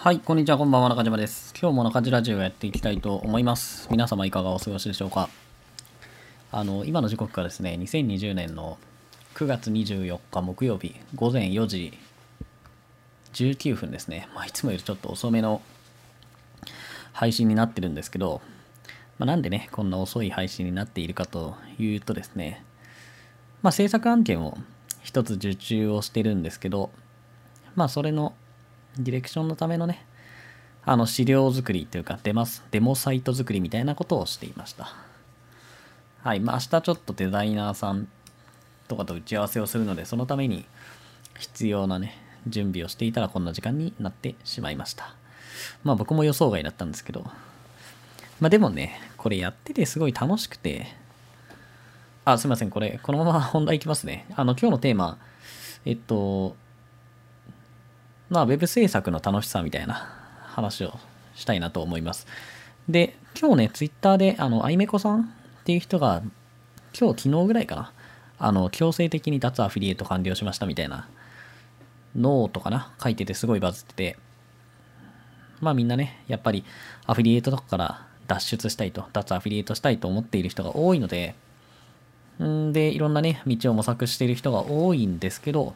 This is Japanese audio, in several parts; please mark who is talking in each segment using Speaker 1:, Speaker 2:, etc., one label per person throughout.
Speaker 1: はい、こんにちは、こんばんは、中島です。今日も中島ラジオをやっていきたいと思います。皆様いかがお過ごしでしょうか？あの、今の時刻がですね、2020年の9月24日木曜日午前4時19分ですね。まあ、いつもよりちょっと遅めの配信になってるんですけど、まあ、なんでね、こんな遅い配信になっているかというとですね、まあ、制作案件を一つ受注をしてるんですけど、まあ、それのディレクションのためのね、あの資料作りというかデマス、デモサイト作りみたいなことをしていました。はい、まあ明日ちょっとデザイナーさんとかと打ち合わせをするので、そのために必要なね、準備をしていたらこんな時間になってしまいました。まあ僕も予想外だったんですけど、まあでもね、これやっててすごい楽しくて、あ、すいません、これ、このまま本題いきますね。あの、今日のテーマ、えっと、まあ、ウェブ制作の楽しさみたいな話をしたいなと思います。で、今日ね、ツイッターで、あの、あいめこさんっていう人が、今日、昨日ぐらいかな、あの、強制的に脱アフィリエイト完了しましたみたいな、ノートかな、書いててすごいバズってて、まあみんなね、やっぱりアフィリエイトとかから脱出したいと、脱アフィリエイトしたいと思っている人が多いので、んで、いろんなね、道を模索している人が多いんですけど、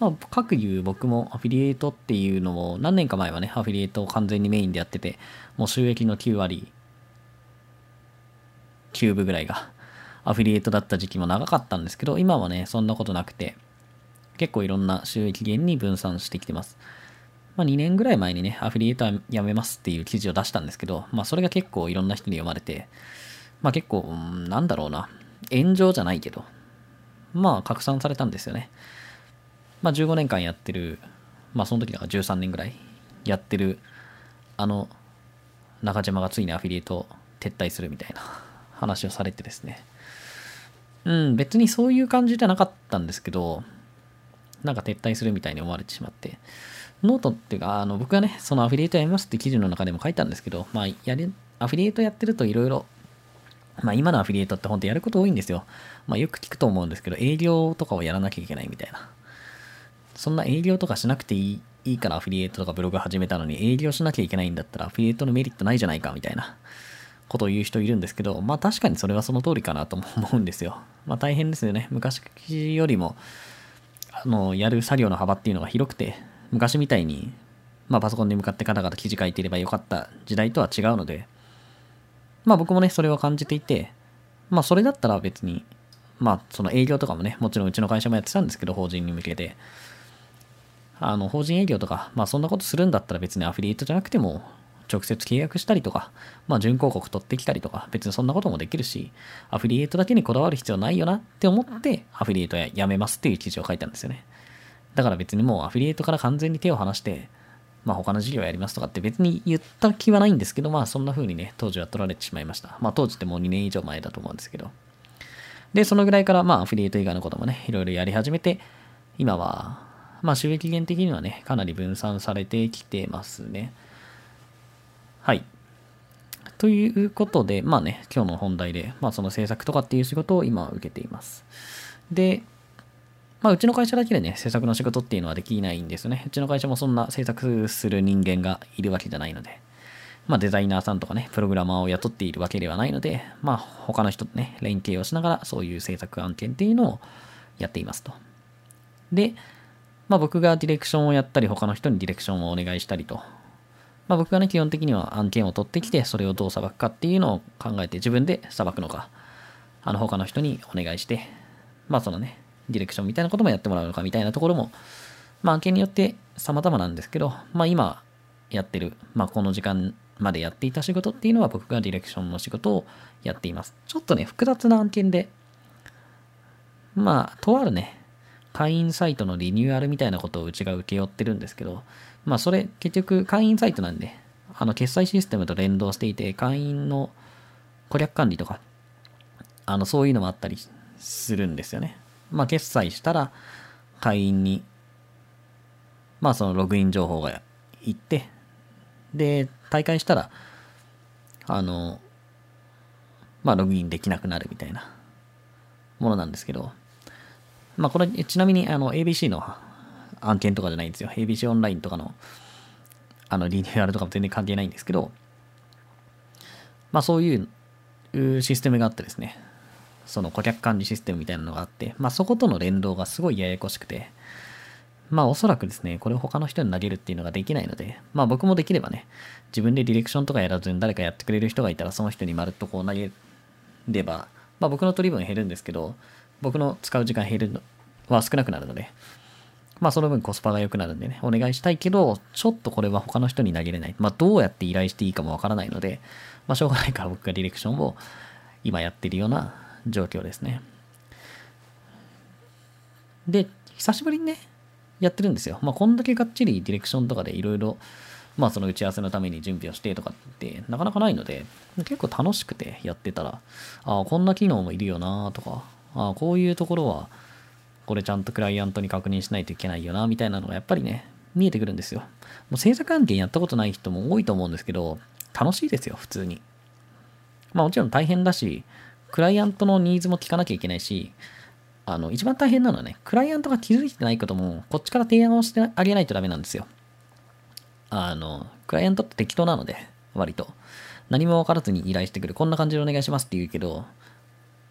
Speaker 1: まあ、各言う僕もアフィリエイトっていうのを何年か前はね、アフィリエイトを完全にメインでやってて、もう収益の9割、9分ぐらいがアフィリエイトだった時期も長かったんですけど、今はね、そんなことなくて、結構いろんな収益源に分散してきてます。まあ、2年ぐらい前にね、アフィリエイトはやめますっていう記事を出したんですけど、まあ、それが結構いろんな人に読まれて、まあ、結構、なんだろうな、炎上じゃないけど、まあ、拡散されたんですよね。まあ、15年間やってる、まあ、その時だから13年ぐらいやってる、あの、中島がついにアフィリエイト撤退するみたいな 話をされてですね。うん、別にそういう感じじゃなかったんですけど、なんか撤退するみたいに思われてしまって、ノートっていうか、あの僕がね、そのアフィリエイトやりますって記事の中でも書いたんですけど、まあ、やり、アフィリエイトやってるといろいろ、まあ今のアフィリエイトって本当やること多いんですよ。まあよく聞くと思うんですけど、営業とかをやらなきゃいけないみたいな。そんな営業とかしなくていいいいからアフィリエイトとかブログ始めたのに営業しなきゃいけないんだったらアフィリエイトのメリットないじゃないかみたいなことを言う人いるんですけど、まあ確かにそれはその通りかなとも思うんですよ。まあ大変ですよね。昔よりも、あの、やる作業の幅っていうのが広くて、昔みたいに、まあパソコンに向かってカタカタ記事書いていればよかった時代とは違うので、まあ僕もね、それは感じていて、まあそれだったら別に、まあその営業とかもね、もちろんうちの会社もやってたんですけど、法人に向けて、あの、法人営業とか、まあそんなことするんだったら別にアフィリエイトじゃなくても、直接契約したりとか、まあ準広告取ってきたりとか、別にそんなこともできるし、アフィリエイトだけにこだわる必要ないよなって思って、アフィリエイトややめますっていう記事を書いたんですよね。だから別にもうアフィリエイトから完全に手を離して、まあ他の事業やりますとかって別に言った気はないんですけど、まあそんな風にね、当時は取られてしまいました。まあ当時ってもう2年以上前だと思うんですけど。で、そのぐらいからまあアフィリエイト以外のこともね、いろいろやり始めて、今は、まあ収益源的にはね、かなり分散されてきてますね。はい。ということで、まあね、今日の本題で、まあその制作とかっていう仕事を今受けています。で、まあうちの会社だけでね、制作の仕事っていうのはできないんですよね。うちの会社もそんな制作する人間がいるわけじゃないので、まあデザイナーさんとかね、プログラマーを雇っているわけではないので、まあ他の人とね、連携をしながらそういう制作案件っていうのをやっていますと。で、まあ僕がディレクションをやったり、他の人にディレクションをお願いしたりと。まあ僕がね、基本的には案件を取ってきて、それをどう裁くかっていうのを考えて自分で裁くのか、あの他の人にお願いして、まあそのね、ディレクションみたいなこともやってもらうのかみたいなところも、まあ案件によって様々なんですけど、まあ今やってる、まあこの時間までやっていた仕事っていうのは僕がディレクションの仕事をやっています。ちょっとね、複雑な案件で、まあ、とあるね、会員サイトのリニューアルみたいなことをうちが請け負ってるんですけど、まあそれ結局会員サイトなんで、あの決済システムと連動していて、会員の顧客管理とか、あのそういうのもあったりするんですよね。まあ決済したら会員に、まあそのログイン情報がいって、で、大会したら、あの、まあログインできなくなるみたいなものなんですけど、まあこれ、ちなみにあの ABC の案件とかじゃないんですよ。ABC オンラインとかのあの、リニューアルとかも全然関係ないんですけど、まあそういうシステムがあってですね、その顧客管理システムみたいなのがあって、まあそことの連動がすごいややこしくて、まあおそらくですね、これを他の人に投げるっていうのができないので、まあ僕もできればね、自分でディレクションとかやらずに誰かやってくれる人がいたらその人にまるっとこう投げれば、まあ僕の取り分減るんですけど、僕の使う時間減るのは少なくなるので、まあその分コスパが良くなるんでね、お願いしたいけど、ちょっとこれは他の人に投げれない。まあどうやって依頼していいかもわからないので、まあしょうがないから僕がディレクションを今やってるような状況ですね。で、久しぶりにね、やってるんですよ。まあこんだけがっちりディレクションとかでいろいろ、まあその打ち合わせのために準備をしてとかってなかなかないので、結構楽しくてやってたら、ああ、こんな機能もいるよなとか、ああ、こういうところは、これちゃんとクライアントに確認しないといけないよな、みたいなのがやっぱりね、見えてくるんですよ。もう制作案件やったことない人も多いと思うんですけど、楽しいですよ、普通に。まあもちろん大変だし、クライアントのニーズも聞かなきゃいけないし、あの、一番大変なのはね、クライアントが気づいてないことも、こっちから提案をしてあげないとダメなんですよ。あの、クライアントって適当なので、割と。何も分からずに依頼してくる。こんな感じでお願いしますって言うけど、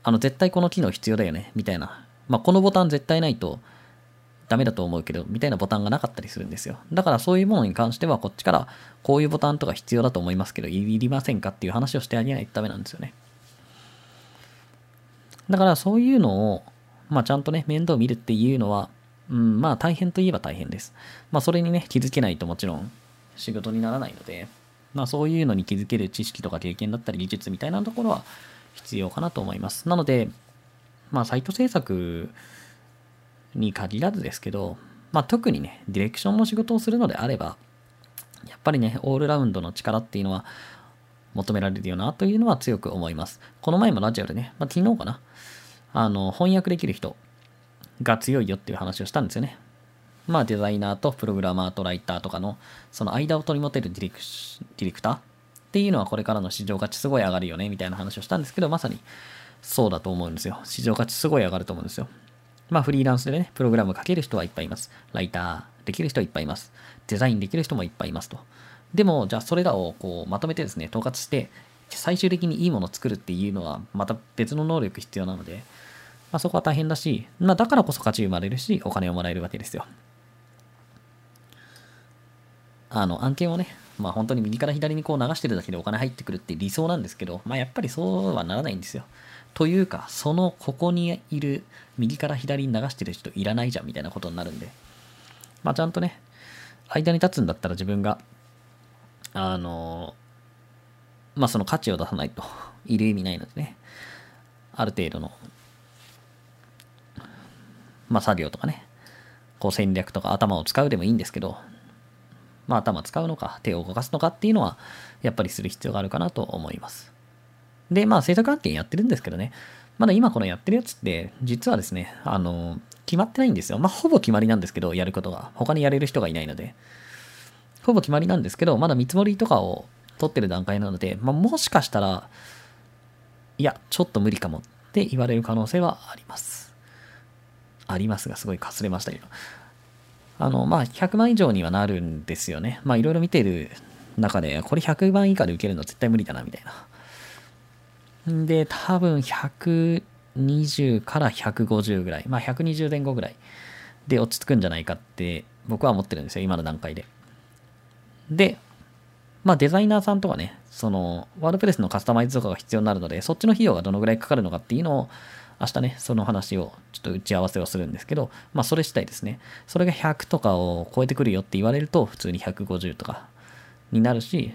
Speaker 1: あの、絶対この機能必要だよね、みたいなまあ、このボタン絶対ないとダメだと思うけど、みたいなボタンがなかったりするんですよ。だからそういうものに関しては、こっちからこういうボタンとか必要だと思いますけど、いりませんかっていう話をしてあげないとダメなんですよね。だからそういうのを、まあちゃんとね、面倒見るっていうのは、うん、まあ大変といえば大変です。まあそれにね、気づけないともちろん仕事にならないので、まあそういうのに気づける知識とか経験だったり技術みたいなところは必要かなと思います。なので、まあ、サイト制作に限らずですけど、まあ、特にね、ディレクションの仕事をするのであれば、やっぱりね、オールラウンドの力っていうのは求められるよなというのは強く思います。この前もラジオでね、まあ、昨日かな、あの、翻訳できる人が強いよっていう話をしたんですよね。まあ、デザイナーとプログラマーとライターとかの、その間を取り持てるディレクディレクターっていうのはこれからの市場価値すごい上がるよね、みたいな話をしたんですけど、まさにそうだと思うんですよ。市場価値すごい上がると思うんですよ。まあフリーランスでね、プログラム書ける人はいっぱいいます。ライターできる人はいっぱいいます。デザインできる人もいっぱいいますと。でも、じゃあそれらをこうまとめてですね、統括して、最終的にいいものを作るっていうのは、また別の能力必要なので、まあそこは大変だし、まあだからこそ価値生まれるし、お金をもらえるわけですよ。あの、案件をね、まあ本当に右から左にこう流してるだけでお金入ってくるって理想なんですけど、まあやっぱりそうはならないんですよ。というか、そのここにいる右から左に流してる人いらないじゃんみたいなことになるんで、まあちゃんとね、間に立つんだったら自分が、あの、まあその価値を出さないといる意味ないのでね、ある程度の、まあ作業とかね、こう戦略とか頭を使うでもいいんですけど、まあ頭使うのか手を動かすのかっていうのはやっぱりする必要があるかなと思います。で、まあ制作案件やってるんですけどね、まだ今このやってるやつって、実はですね、あの、決まってないんですよ。まあほぼ決まりなんですけど、やることが。他にやれる人がいないので。ほぼ決まりなんですけど、まだ見積もりとかを取ってる段階なので、まあもしかしたら、いや、ちょっと無理かもって言われる可能性はあります。ありますが、すごいかすれましたけど。あの、まあ、100万以上にはなるんですよね。まあ、いろいろ見てる中で、これ100万以下で受けるの絶対無理だな、みたいな。んで、多分120から150ぐらい。まあ120前後ぐらいで落ち着くんじゃないかって僕は思ってるんですよ、今の段階で。で、まあデザイナーさんとかね、そのワードプレスのカスタマイズとかが必要になるので、そっちの費用がどのぐらいかかるのかっていうのを明日ね、その話をちょっと打ち合わせをするんですけど、まあそれ次第ですね。それが100とかを超えてくるよって言われると、普通に150とかになるし、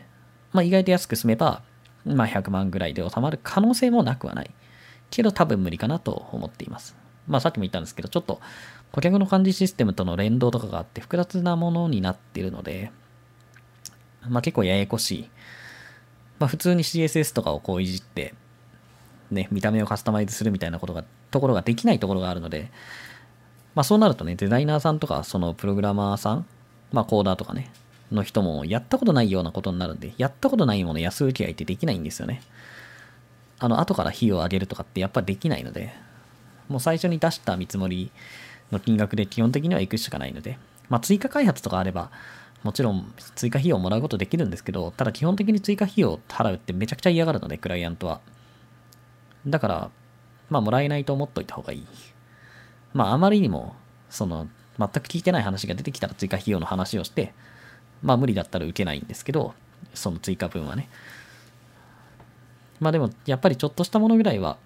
Speaker 1: まあ意外と安く済めば、まあ、100万ぐらいで収まる可能性もなくはない。けど多分無理かなと思っています。まあさっきも言ったんですけど、ちょっと顧客の管理システムとの連動とかがあって複雑なものになってるので、まあ結構ややこしい。まあ普通に CSS とかをこういじって、ね、見た目をカスタマイズするみたいなことが、ところができないところがあるので、まあそうなるとね、デザイナーさんとか、そのプログラマーさん、まあコーダーとかね、の人もやったことないようなことになるんで、やったことないもの安請け合いってできないんですよね。あの、後から費用を上げるとかってやっぱできないので、もう最初に出した見積もりの金額で基本的には行くしかないので、まあ追加開発とかあれば、もちろん追加費用をもらうことできるんですけど、ただ基本的に追加費用を払うってめちゃくちゃ嫌がるので、クライアントは。だから、まあ、もらえないと思っといた方がいい。まあ、あまりにも、その、全く聞いてない話が出てきたら追加費用の話をして、まあ、無理だったら受けないんですけど、その追加分はね。まあでも、やっぱりちょっとしたものぐらいは、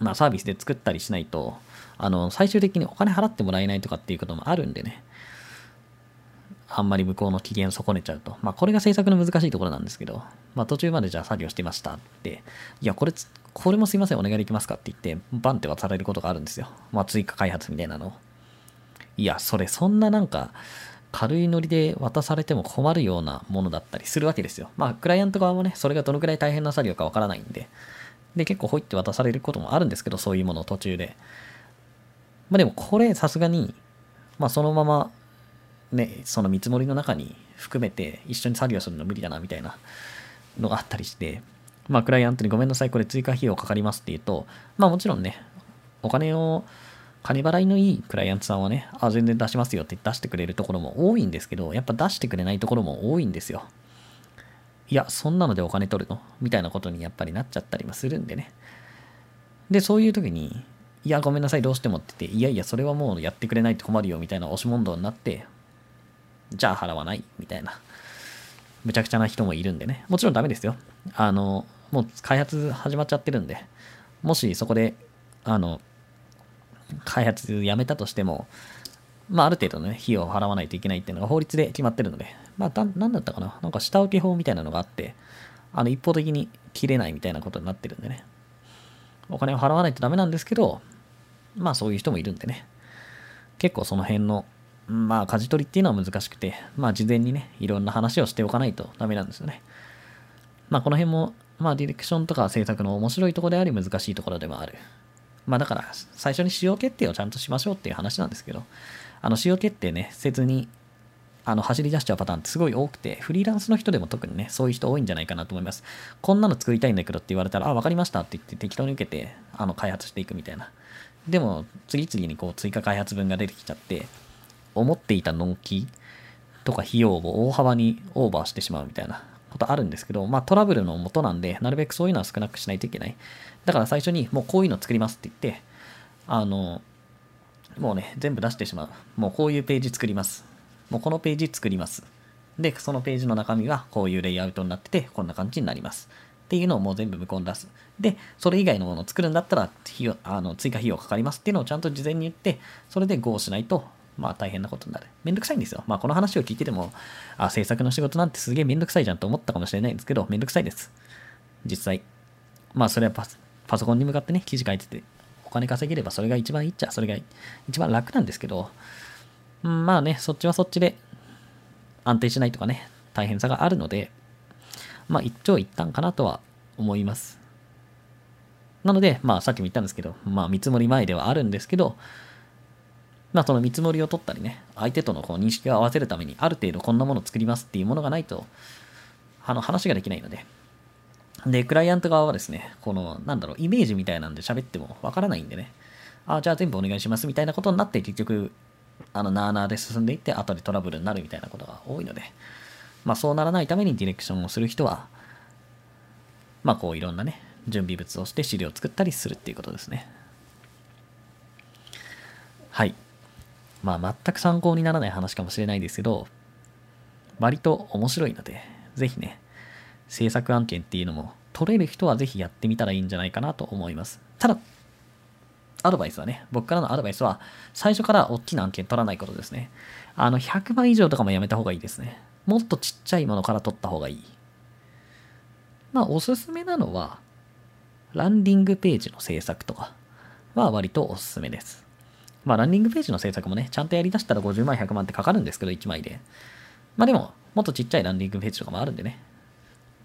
Speaker 1: まあサービスで作ったりしないと、あの、最終的にお金払ってもらえないとかっていうこともあるんでね。あんまり向こうの機嫌を損ねちゃうと。まあこれが制作の難しいところなんですけど、まあ途中までじゃあ作業してましたって、いや、これ、これもすいません、お願いできますかって言って、バンって渡されることがあるんですよ。まあ追加開発みたいなのいや、それそんななんか、軽いノリで渡されても困るようなものだったりするわけですよ。まあ、クライアント側もね、それがどのくらい大変な作業かわからないんで、で、結構ほいって渡されることもあるんですけど、そういうものを途中で。まあでも、これさすがに、まあそのまま、ね、その見積もりの中に含めて一緒に作業するの無理だな、みたいなのがあったりして、まあクライアントにごめんなさい、これ追加費用かかりますって言うと、まあもちろんね、お金を金払いのいいクライアントさんはね、あ、全然出しますよって出してくれるところも多いんですけど、やっぱ出してくれないところも多いんですよ。いや、そんなのでお金取るの？みたいなことにやっぱりなっちゃったりもするんでね。で、そういう時に、いや、ごめんなさい、どうしてもって言って、いやいや、それはもうやってくれないと困るよみたいな押し問答になって、じゃあ払わないみたいな、むちゃくちゃな人もいるんでね。もちろんダメですよ。あの、もう開発始まっちゃってるんで、もしそこで、あの、開発やめたとしても、まあ、ある程度の、ね、費用を払わないといけないっていうのが法律で決まってるので、まあ、だなんだったかななんか下請け法みたいなのがあって、あの、一方的に切れないみたいなことになってるんでね。お金を払わないとダメなんですけど、まあ、そういう人もいるんでね。結構その辺の、まあ、舵取りっていうのは難しくて、まあ、事前にね、いろんな話をしておかないとダメなんですよね。まあ、この辺も、まあ、ディレクションとか制作の面白いところであり難しいところでもある。まあだから、最初に使用決定をちゃんとしましょうっていう話なんですけど、あの使用決定ね、せずに、あの走り出しちゃうパターンってすごい多くて、フリーランスの人でも特にね、そういう人多いんじゃないかなと思います。こんなの作りたいんだけどって言われたら、あ、わかりましたって言って適当に受けて、あの、開発していくみたいな。でも、次々にこう追加開発分が出てきちゃって、思っていた納期とか費用を大幅にオーバーしてしまうみたいなことあるんですけど、まあトラブルの元なんで、なるべくそういうのは少なくしないといけない。だから最初にもうこういうの作りますって言って、あの、もうね、全部出してしまう。もうこういうページ作ります。もうこのページ作ります。で、そのページの中身はこういうレイアウトになってて、こんな感じになります。っていうのをもう全部向こうに出す。で、それ以外のものを作るんだったら、費用あの追加費用かかりますっていうのをちゃんと事前に言って、それで GO しないと、まあ大変なことになる。めんどくさいんですよ。まあこの話を聞いてても、あ、制作の仕事なんてすげえめんどくさいじゃんと思ったかもしれないんですけど、めんどくさいです。実際。まあそれはパパソコンに向かってね、記事書いてて、お金稼げればそれが一番いいっちゃ、それが一番楽なんですけど、うん、まあね、そっちはそっちで安定しないとかね、大変さがあるので、まあ一長一短かなとは思います。なので、まあさっきも言ったんですけど、まあ見積もり前ではあるんですけど、まあその見積もりを取ったりね、相手とのこう認識を合わせるために、ある程度こんなものを作りますっていうものがないと、あの話ができないので、で、クライアント側はですね、この、なんだろう、イメージみたいなんで喋ってもわからないんでね、あ、じゃあ全部お願いしますみたいなことになって、結局、あの、なーなーで進んでいって、後でトラブルになるみたいなことが多いので、まあそうならないためにディレクションをする人は、まあこういろんなね、準備物をして資料を作ったりするっていうことですね。はい。まあ全く参考にならない話かもしれないですけど、割と面白いので、ぜひね、制作案件っていうのも取れる人はぜひやってみたらいいんじゃないかなと思います。ただ、アドバイスはね、僕からのアドバイスは、最初から大きな案件取らないことですね。あの、100万以上とかもやめた方がいいですね。もっとちっちゃいものから取った方がいい。まあ、おすすめなのは、ランディングページの制作とかは割とおすすめです。まあ、ランディングページの制作もね、ちゃんとやりだしたら50万、100万ってかかるんですけど、1枚で。まあでも、もっとちっちゃいランディングページとかもあるんでね、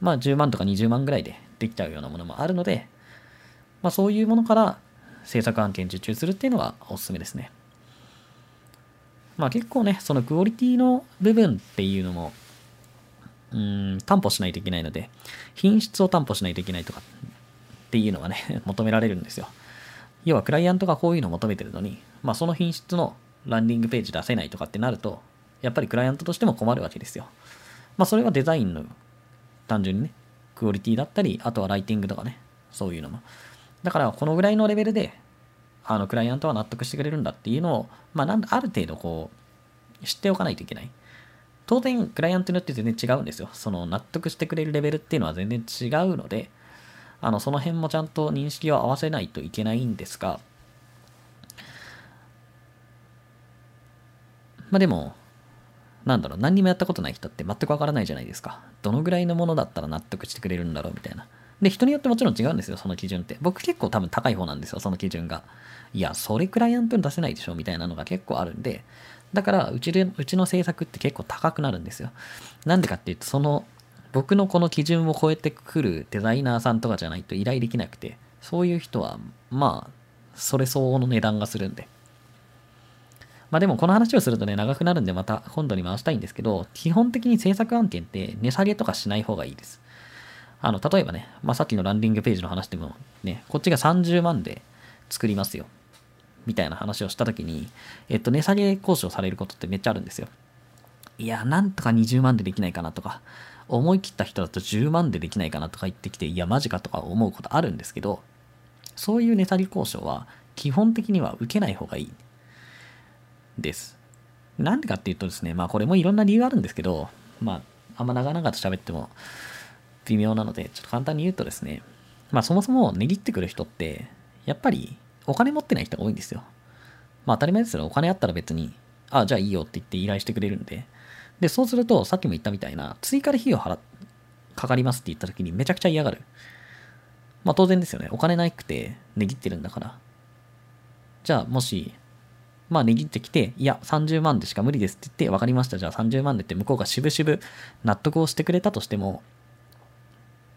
Speaker 1: まあ10万とか20万ぐらいでできちゃうようなものもあるので、まあそういうものから制作案件受注するっていうのはおすすめですね。まあ結構ね、そのクオリティの部分っていうのも、うん、担保しないといけないので、品質を担保しないといけないとかっていうのがね、求められるんですよ。要はクライアントがこういうのを求めてるのに、まあその品質のランディングページ出せないとかってなると、やっぱりクライアントとしても困るわけですよ。まあそれはデザインの単純にね、クオリティだったり、あとはライティングとかね、そういうのも。だからこのぐらいのレベルで、あのクライアントは納得してくれるんだっていうのを、まあなんある程度こう、知っておかないといけない。当然、クライアントによって全然違うんですよ。その納得してくれるレベルっていうのは全然違うので、あの、その辺もちゃんと認識を合わせないといけないんですが、まあでも、なんだろう、何にもやったことない人って全くわからないじゃないですか。どのぐらいのものだったら納得してくれるんだろうみたいな。で、人によってもちろん違うんですよ、その基準って。僕結構多分高い方なんですよ、その基準が。いや、それクライアントに出せないでしょ、みたいなのが結構あるんで、だからうちで、うちの制作って結構高くなるんですよ。なんでかっていうと、その、僕のこの基準を超えてくるデザイナーさんとかじゃないと依頼できなくて、そういう人は、まあ、それ相応の値段がするんで。まあでもこの話をするとね、長くなるんでまた今度に回したいんですけど、基本的に制作案件って値下げとかしない方がいいです。あの、例えばね、まあさっきのランディングページの話でもね、こっちが30万で作りますよ。みたいな話をしたときに、えっと、値下げ交渉されることってめっちゃあるんですよ。いや、なんとか20万でできないかなとか、思い切った人だと10万でできないかなとか言ってきて、いや、マジかとか思うことあるんですけど、そういう値下げ交渉は基本的には受けない方がいい。です。なんでかっていうとですね、まあこれもいろんな理由があるんですけど、まああんま長々と喋っても微妙なので、ちょっと簡単に言うとですね、まあそもそも値切ってくる人って、やっぱりお金持ってない人が多いんですよ。まあ当たり前ですよ。お金あったら別に、あ、じゃあいいよって言って依頼してくれるんで。で、そうすると、さっきも言ったみたいな、追加で費用払かかりますって言った時にめちゃくちゃ嫌がる。まあ当然ですよね。お金なくて値切ってるんだから。じゃあもしまあ、値切ってきて、いや、30万でしか無理ですって言って、分かりました、じゃあ30万でって向こうがしぶしぶ納得をしてくれたとしても、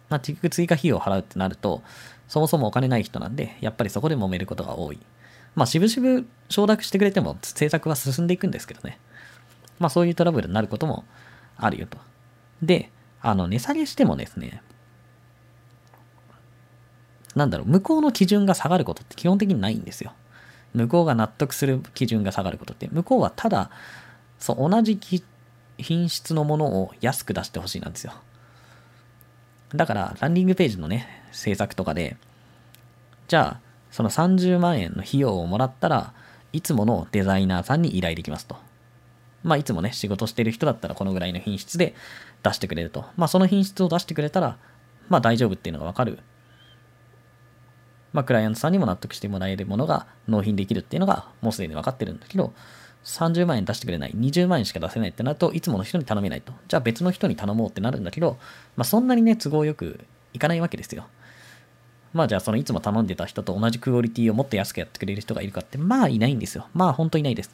Speaker 1: まあ、結局追加費用を払うってなると、そもそもお金ない人なんで、やっぱりそこで揉めることが多い。まあ、しぶしぶ承諾してくれても、制作は進んでいくんですけどね。まあ、そういうトラブルになることもあるよと。で、あの、値下げしてもですね、なんだろう、向こうの基準が下がることって基本的にないんですよ。向こうが納得する基準が下がることって、向こうはただ、そう、同じ品質のものを安く出してほしいなんですよ。だから、ランディングページのね、制作とかで、じゃあ、その30万円の費用をもらったらいつものデザイナーさんに依頼できますと。まあ、いつもね、仕事してる人だったらこのぐらいの品質で出してくれると。まあ、その品質を出してくれたら、まあ、大丈夫っていうのがわかるまあ、クライアントさんにも納得してもらえるものが納品できるっていうのがもうすでに分かってるんだけど、30万円出してくれない、20万円しか出せないってなるといつもの人に頼めないと。じゃあ別の人に頼もうってなるんだけど、まあ、そんなにね、都合よくいかないわけですよ。まあじゃあそのいつも頼んでた人と同じクオリティをもっと安くやってくれる人がいるかって、まあいないんですよ。まあ本当いないです。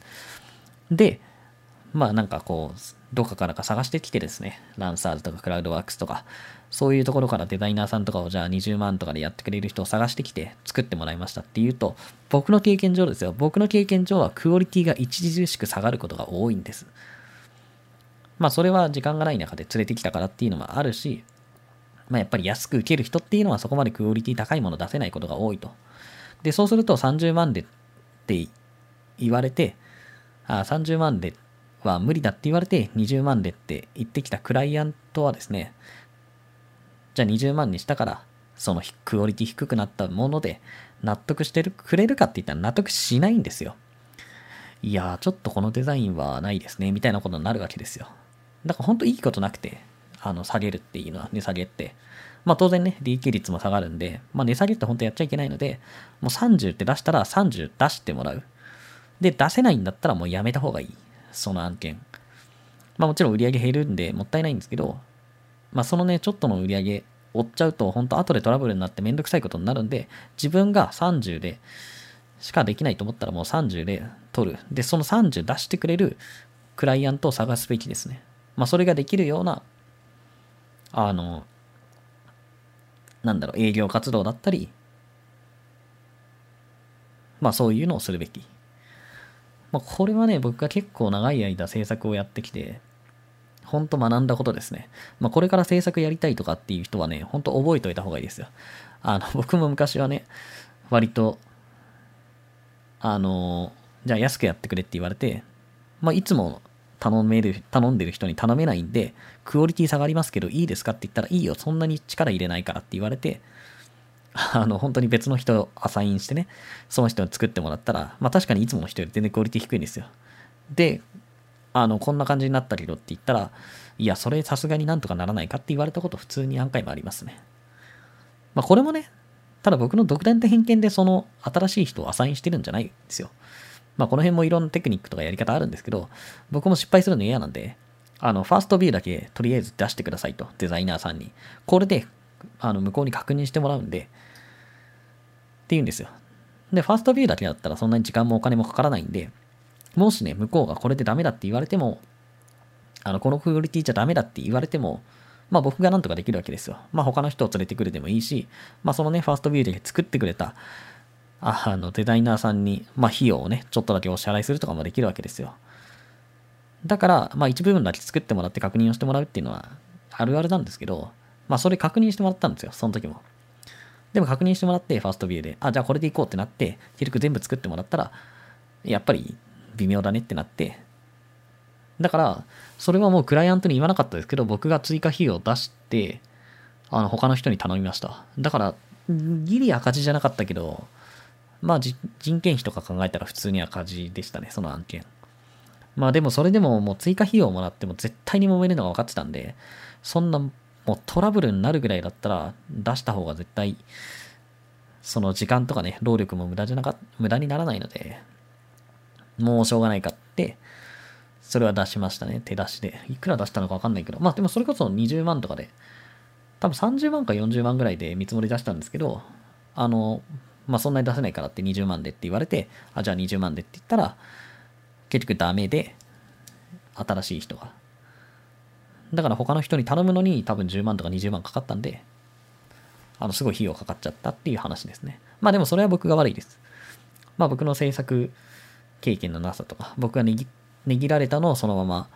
Speaker 1: で、まあなんかこう、どっかからか探してきてですね、ランサーズとかクラウドワークスとか、そういうところからデザイナーさんとかをじゃあ20万とかでやってくれる人を探してきて作ってもらいましたっていうと、僕の経験上ですよ。僕の経験上はクオリティが著しく下がることが多いんです。まあそれは時間がない中で連れてきたからっていうのもあるし、まあやっぱり安く受ける人っていうのはそこまでクオリティ高いもの出せないことが多いと。で、そうすると30万でって言われて、あ30万でっては無理だって言われて20万でって言ってきたクライアントはですね、じゃあ20万にしたから、そのクオリティ低くなったもので納得してるくれるかって言ったら納得しないんですよ。いやー、ちょっとこのデザインはないですね、みたいなことになるわけですよ。だから本当いいことなくて、あの、下げるっていうのは、値下げって。まあ当然ね、利益率も下がるんで、まあ値下げって本当やっちゃいけないので、もう30って出したら30出してもらう。で、出せないんだったらもうやめた方がいい。その案件。まあもちろん売り上げ減るんでもったいないんですけど、まあ、そのね、ちょっとの売り上げ追っちゃうと、本当後でトラブルになってめんどくさいことになるんで、自分が30でしかできないと思ったらもう30で取る。で、その30出してくれるクライアントを探すべきですね。まあ、それができるような、あの、なんだろう、営業活動だったり、まあそういうのをするべき。まあこれはね、僕が結構長い間制作をやってきて、本当学んだことですね。まあ、これから制作やりたいとかっていう人はね、本当覚えておいた方がいいですよ。あの、僕も昔はね、割と、あの、じゃあ安くやってくれって言われて、まあ、いつも頼める、頼んでる人に頼めないんで、クオリティ下がりますけどいいですかって言ったらいいよ、そんなに力入れないからって言われて、あの、本当に別の人をアサインしてね、その人に作ってもらったら、まあ確かにいつもの人より全然クオリティ低いんですよ。で、あの、こんな感じになったけどって言ったら、いや、それさすがになんとかならないかって言われたこと普通に何回もありますね。まあこれもね、ただ僕の独断と偏見でその新しい人をアサインしてるんじゃないんですよ。まあこの辺もいろんなテクニックとかやり方あるんですけど、僕も失敗するの嫌なんで、あの、ファーストビューだけとりあえず出してくださいと、デザイナーさんに。これで、あの、向こうに確認してもらうんで、って言うんですよ。で、ファーストビューだけだったらそんなに時間もお金もかからないんで、もしね、向こうがこれでダメだって言われても、あの、このクオリティじゃダメだって言われても、まあ僕がなんとかできるわけですよ。まあ他の人を連れてくるでもいいし、まあそのね、ファーストビューで作ってくれた、あの、デザイナーさんに、まあ費用をね、ちょっとだけお支払いするとかもできるわけですよ。だから、まあ一部分だけ作ってもらって確認をしてもらうっていうのは、あるあるなんですけど、まあそれ確認してもらったんですよ、その時も。でも確認してもらって、ファーストビューで、あ、じゃあこれでいこうってなって、結局全部作ってもらったら、やっぱり微妙だねってなって、だから、それはもうクライアントに言わなかったですけど、僕が追加費用を出して、あの、他の人に頼みました。だから、ギリ赤字じゃなかったけど、まあ、人件費とか考えたら普通に赤字でしたね、その案件。まあでもそれでももう追加費用をもらっても絶対に揉めるのが分かってたんで、そんなもうトラブルになるぐらいだったら出した方が絶対、その時間とかね、労力も無駄じゃなか、無駄にならないので、もうしょうがないかってそれは出しましたね。手出しで。いくら出したのかわかんないけど。まあでもそれこそ20万とかで、多分30万か40万ぐらいで見積もり出したんですけど、あの、まあそんなに出せないからって20万でって言われて、あ、じゃあ20万でって言ったら、結局ダメで、新しい人が。だから他の人に頼むのに多分10万とか20万かかったんで、あの、すごい費用かかっちゃったっていう話ですね。まあでもそれは僕が悪いです。まあ僕の制作経験のなさとか、僕が握っ値切られたのをそのまま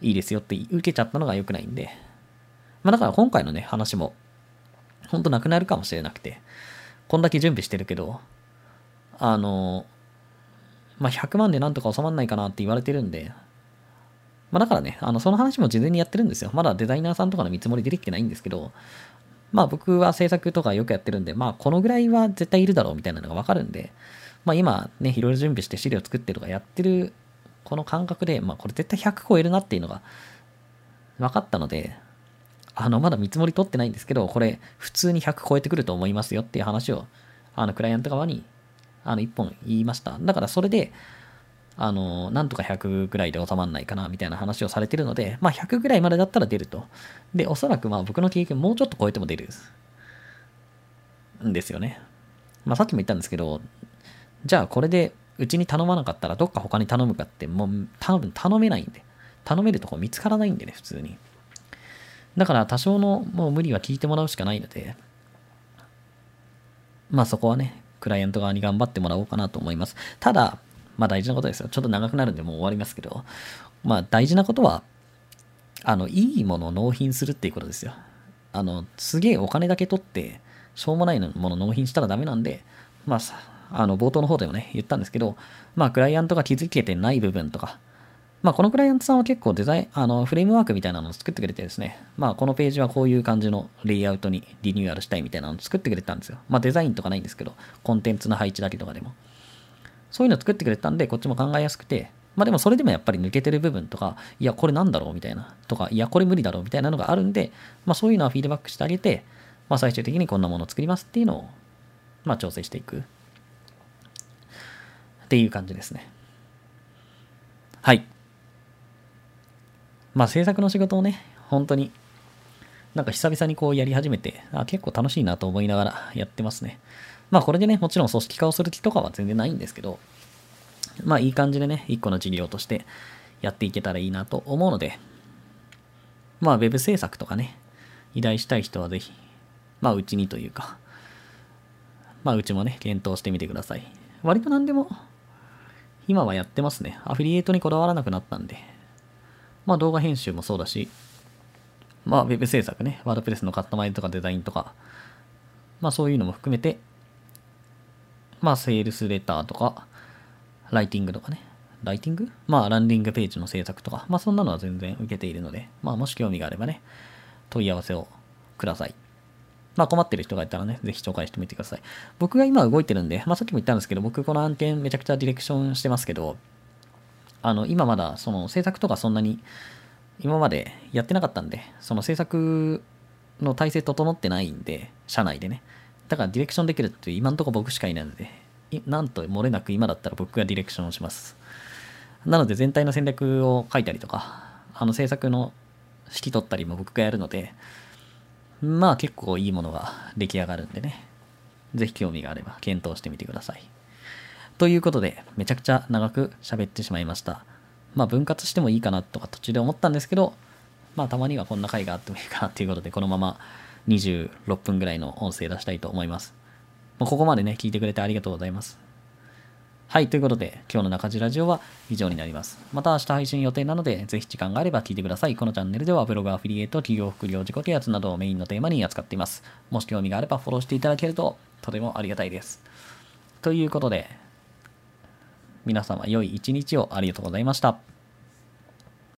Speaker 1: いいですよって受けちゃったのが良くないんで。まあだから今回のね、話も、ほんとなくなるかもしれなくて、こんだけ準備してるけど、あの、まあ100万でなんとか収まんないかなって言われてるんで、まあだからね、あの、その話も事前にやってるんですよ。まだデザイナーさんとかの見積もり出てきてないんですけど、まあ僕は制作とかよくやってるんで、まあこのぐらいは絶対いるだろうみたいなのがわかるんで、まあ今ね、いろいろ準備して資料作ってるとかやってるこの感覚で、まあこれ絶対100超えるなっていうのが分かったので、あの、まだ見積もり取ってないんですけど、これ普通に100超えてくると思いますよっていう話を、あの、クライアント側に、あの、1本言いました。だからそれで、あの、なんとか100ぐらいで収まんないかな、みたいな話をされてるので、まあ100ぐらいまでだったら出ると。で、おそらくまあ僕の経験もうちょっと超えても出るんですよね。まあさっきも言ったんですけど、じゃあこれでうちに頼まなかったらどっか他に頼むかってもう多分頼めないんで。頼めるとこ見つからないんでね、普通に。だから多少のもう無理は聞いてもらうしかないので、まあそこはね、クライアント側に頑張ってもらおうかなと思います。ただ、まあ大事なことですよ。ちょっと長くなるんでもう終わりますけど、まあ大事なことは、あの、いいものを納品するっていうことですよ。あの、すげえお金だけ取って、しょうもないもの納品したらダメなんで、まああの、冒頭の方でもね、言ったんですけど、まあ、クライアントが気づけてない部分とか、まあ、このクライアントさんは結構デザイン、あの、フレームワークみたいなのを作ってくれてですね、まあ、このページはこういう感じのレイアウトにリニューアルしたいみたいなのを作ってくれたんですよ。まあ、デザインとかないんですけど、コンテンツの配置だけとかでも。そういうの作ってくれたんで、こっちも考えやすくて、まあでもそれでもやっぱり抜けてる部分とか、いや、これなんだろうみたいな、とか、いや、これ無理だろうみたいなのがあるんで、まあそういうのはフィードバックしてあげて、まあ最終的にこんなものを作りますっていうのを、まあ調整していく。っていう感じですね。はい。まあ制作の仕事をね、本当になんか久々にこうやり始めて、あ結構楽しいなと思いながらやってますね。まあこれでね、もちろん組織化をする気とかは全然ないんですけど、まあいい感じでね、一個の事業としてやっていけたらいいなと思うので、まあ web 制作とかね、依頼したい人はぜひ、まあうちにというか、まあうちもね、検討してみてください。割と何でも今はやってますね。アフィリエイトにこだわらなくなったんで。まあ動画編集もそうだし、まあウェブ制作ね、ワードプレスのカットマイズとかデザインとか、まあそういうのも含めて、まあセールスレターとか、ライティングとかね。ライティング？まあ、ランディングページの制作とか、まあ、そんなのは全然受けているので、まあ、もし興味があればね、問い合わせをください。まあ、困ってる人がいたらね、ぜひ紹介してみてください。僕が今動いてるんで、まあ、さっきも言ったんですけど、僕この案件めちゃくちゃディレクションしてますけど、あの、今まだその制作とかそんなに今までやってなかったんで、その制作の体制整ってないんで、社内でね。だからディレクションできるって今んとこ僕しかいないので、なんと漏れなく今だったら僕がディレクションをします。なので全体の戦略を書いたりとか、あの制作の指揮取ったりも僕がやるので、まあ結構いいものが出来上がるんでね。ぜひ興味があれば検討してみてください。ということで、めちゃくちゃ長く喋ってしまいました。まあ分割してもいいかなとか途中で思ったんですけど、まあたまにはこんな回があってもいいかなっていうことで、このまま26分ぐらいの音声出したいと思います。ここまでね、聞いてくれてありがとうございます。はい、ということで、今日の中地ラジオは以上になります。また明日配信予定なので、ぜひ時間があれば聞いてください。このチャンネルでは、ブログアフィリエイト、企業副業自己啓発などをメインのテーマに扱っています。もし興味があればフォローしていただけると、とてもありがたいです。ということで、皆様良い一日をありがとうございました。